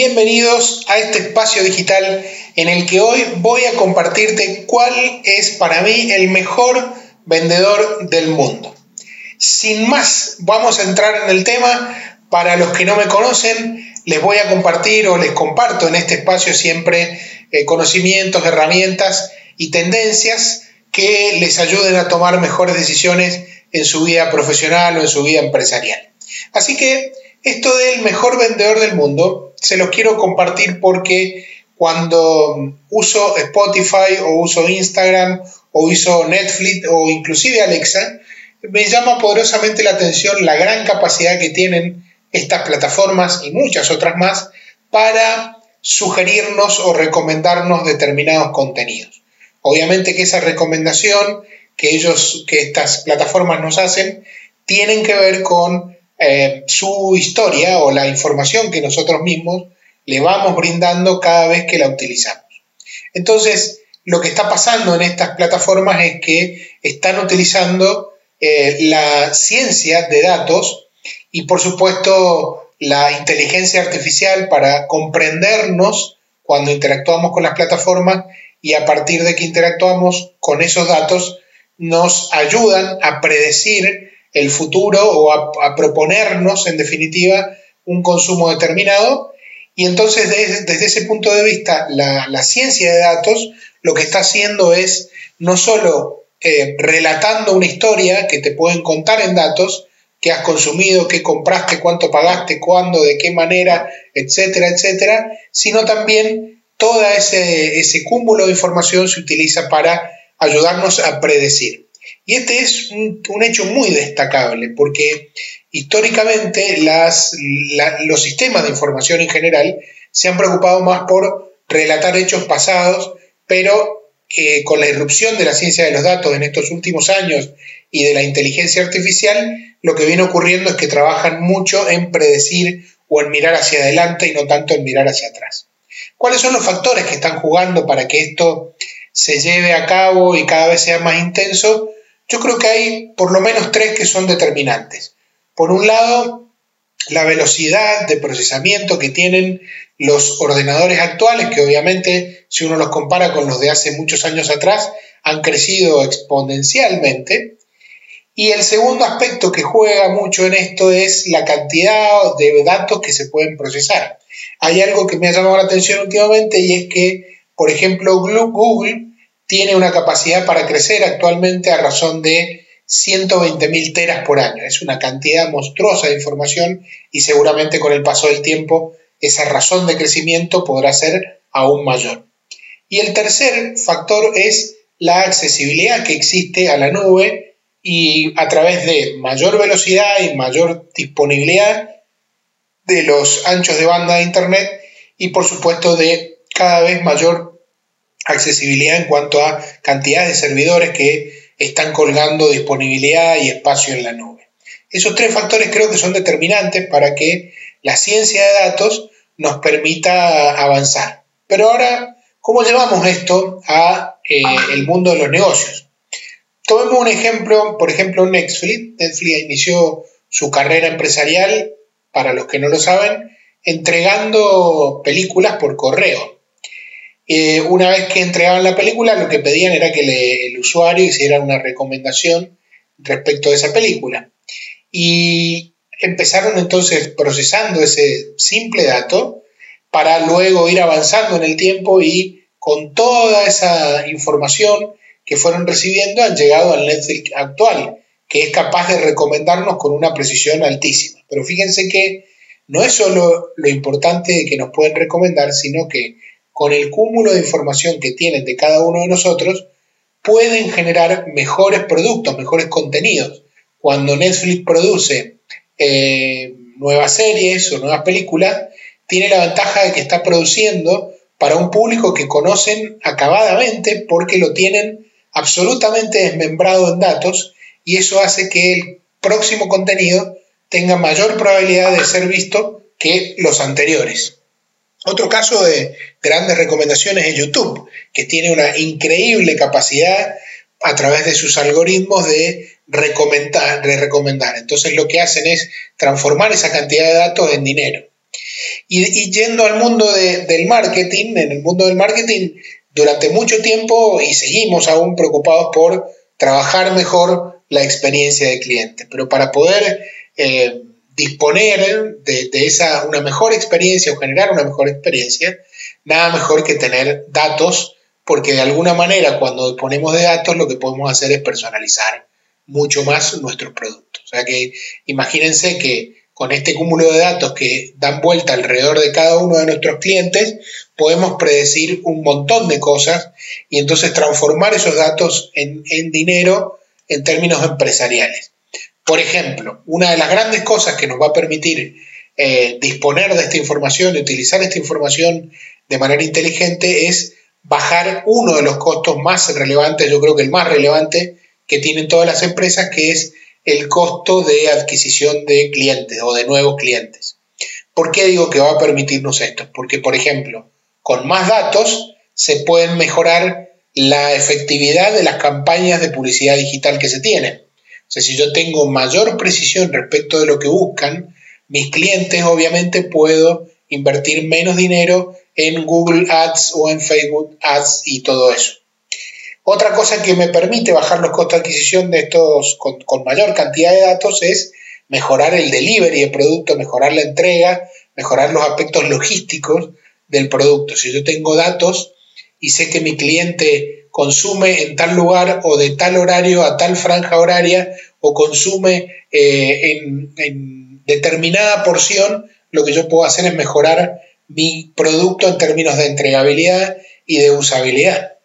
Bienvenidos a este espacio digital en el que hoy voy a compartirte cuál es para mí el mejor vendedor del mundo. Sin más, vamos a entrar en el tema. Para los que no me conocen, les voy a compartir o les comparto en este espacio siempre eh, conocimientos, herramientas y tendencias que les ayuden a tomar mejores decisiones en su vida profesional o en su vida empresarial. Así que esto del mejor vendedor del mundo se los quiero compartir porque cuando uso Spotify o uso Instagram o uso Netflix o inclusive Alexa, me llama poderosamente la atención la gran capacidad que tienen estas plataformas y muchas otras más para sugerirnos o recomendarnos determinados contenidos. Obviamente que esa recomendación que ellos, que estas plataformas nos hacen, tienen que ver con eh, su historia o la información que nosotros mismos le vamos brindando cada vez que la utilizamos. Entonces, lo que está pasando en estas plataformas es que están utilizando eh, la ciencia de datos y, por supuesto, la inteligencia artificial para comprendernos cuando interactuamos con las plataformas y a partir de que interactuamos con esos datos nos ayudan a predecir el futuro o a, proponernos, en definitiva, un consumo determinado. Y entonces, desde, ese punto de vista, la, ciencia de datos lo que está haciendo es no solo eh, relatando una historia que te pueden contar en datos, qué has consumido, qué compraste, cuánto pagaste, cuándo, de qué manera, etcétera, etcétera, sino también todo ese, ese cúmulo de información se utiliza para ayudarnos a predecir. Y este es un, hecho muy destacable porque históricamente los sistemas de información en general se han preocupado más por relatar hechos pasados, pero eh, con la irrupción de la ciencia de los datos en estos últimos años y de la inteligencia artificial, lo que viene ocurriendo es que trabajan mucho en predecir o en mirar hacia adelante y no tanto en mirar hacia atrás. ¿Cuáles son los factores que están jugando para que esto se lleve a cabo y cada vez sea más intenso? Yo creo que hay por lo menos tres que son determinantes. Por un lado, la velocidad de procesamiento que tienen los ordenadores actuales, que obviamente si uno los compara con los de hace muchos años atrás, han crecido exponencialmente. Y el segundo aspecto que juega mucho en esto es la cantidad de datos que se pueden procesar. Hay algo que me ha llamado la atención últimamente y es que, por ejemplo, Google tiene una capacidad para crecer actualmente a razón de 120.000 teras por año. Es una cantidad monstruosa de información y seguramente con el paso del tiempo esa razón de crecimiento podrá ser aún mayor. Y el tercer factor es la accesibilidad que existe a la nube y a través de mayor velocidad y mayor disponibilidad de los anchos de banda de Internet y por supuesto de cada vez mayor accesibilidad en cuanto a cantidad de servidores que están colgando disponibilidad y espacio en la nube. Esos tres factores creo que son determinantes para que la ciencia de datos nos permita avanzar. Pero ahora, ¿cómo llevamos esto a eh, el mundo de los negocios? Tomemos un ejemplo, por ejemplo, Netflix. Netflix inició su carrera empresarial, para los que no lo saben, entregando películas por correo. Eh, una vez que entregaban la película, lo que pedían era que el usuario hiciera una recomendación respecto de esa película. Y empezaron entonces procesando ese simple dato para luego ir avanzando en el tiempo y con toda esa información que fueron recibiendo han llegado al Netflix actual, que es capaz de recomendarnos con una precisión altísima. Pero fíjense que no es solo lo importante que nos pueden recomendar, sino que con el cúmulo de información que tienen de cada uno de nosotros, pueden generar mejores productos, mejores contenidos. Cuando Netflix produce eh, nuevas series o nuevas películas, tiene la ventaja de que está produciendo para un público que conocen acabadamente porque lo tienen absolutamente desmembrado en datos y eso hace que el próximo contenido tenga mayor probabilidad de ser visto que los anteriores. Otro caso de grandes recomendaciones es YouTube, que tiene una increíble capacidad a través de sus algoritmos de recomendar, de recomendar. Entonces lo que hacen es transformar esa cantidad de datos en dinero. Y, yendo al mundo del marketing, en el mundo del marketing, durante mucho tiempo y seguimos aún preocupados por trabajar mejor la experiencia del cliente. Pero para poder eh, disponer de, esa, una mejor experiencia o generar una mejor experiencia, nada mejor que tener datos, porque de alguna manera cuando disponemos de datos lo que podemos hacer es personalizar mucho más nuestros productos. O sea que imagínense que con este cúmulo de datos que dan vuelta alrededor de cada uno de nuestros clientes, podemos predecir un montón de cosas y entonces transformar esos datos en, en dinero en términos empresariales. Por ejemplo, una de las grandes cosas que nos va a permitir eh, disponer de esta información y utilizar esta información de manera inteligente es bajar uno de los costos más relevantes, yo creo que el más relevante que tienen todas las empresas, que es el costo de adquisición de clientes o de nuevos clientes. ¿Por qué digo que va a permitirnos esto? Porque, por ejemplo, con más datos se pueden mejorar la efectividad de las campañas de publicidad digital que se tienen. O sea, si yo tengo mayor precisión respecto de lo que buscan, mis clientes obviamente puedo invertir menos dinero en Google Ads o en Facebook Ads y todo eso. Otra cosa que me permite bajar los costos de adquisición de estos con, mayor cantidad de datos es mejorar el delivery del producto, mejorar la entrega, mejorar los aspectos logísticos del producto. Si yo tengo datos y sé que mi cliente consume en tal lugar o de tal horario a tal franja horaria o consume eh, en, determinada porción, lo que yo puedo hacer es mejorar mi producto en términos de entregabilidad y de usabilidad.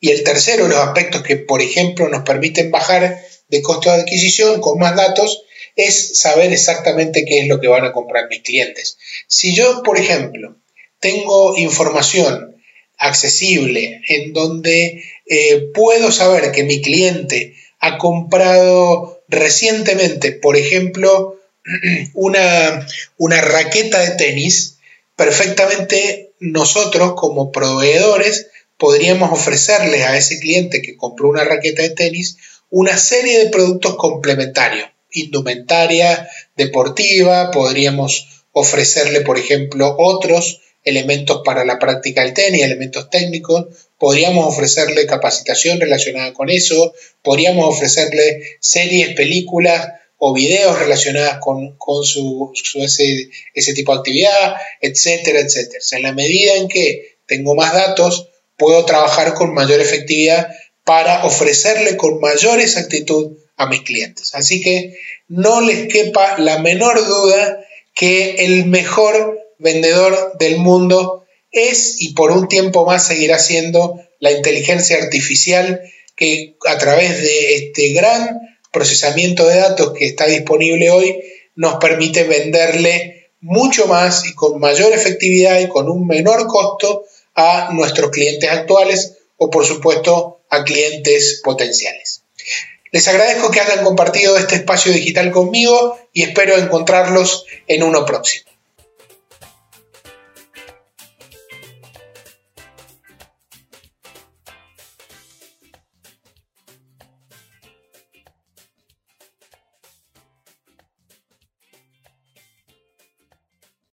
Y el tercero, los aspectos que, por ejemplo, nos permiten bajar de costo de adquisición con más datos, es saber exactamente qué es lo que van a comprar mis clientes. Si yo, por ejemplo, tengo información accesible, en donde eh, puedo saber que mi cliente ha comprado recientemente, por ejemplo, una, una raqueta de tenis, perfectamente nosotros como proveedores podríamos ofrecerle a ese cliente que compró una raqueta de tenis una serie de productos complementarios, indumentaria deportiva, podríamos ofrecerle, por ejemplo, otros elementos para la práctica del tenis, elementos técnicos, podríamos ofrecerle capacitación relacionada con eso, podríamos ofrecerle series, películas o videos relacionadas con, su, ese, ese, tipo de actividad, etcétera, etcétera. en la medida en que tengo más datos, puedo trabajar con mayor efectividad para ofrecerle con mayor exactitud a mis clientes. Así que no les quepa la menor duda que el mejor vendedor del mundo es y por un tiempo más seguirá siendo la inteligencia artificial que a través de este gran procesamiento de datos que está disponible hoy nos permite venderle mucho más y con mayor efectividad y con un menor costo a nuestros clientes actuales o por supuesto a clientes potenciales. Les agradezco que hayan compartido este espacio digital conmigo y espero encontrarlos en uno próximo.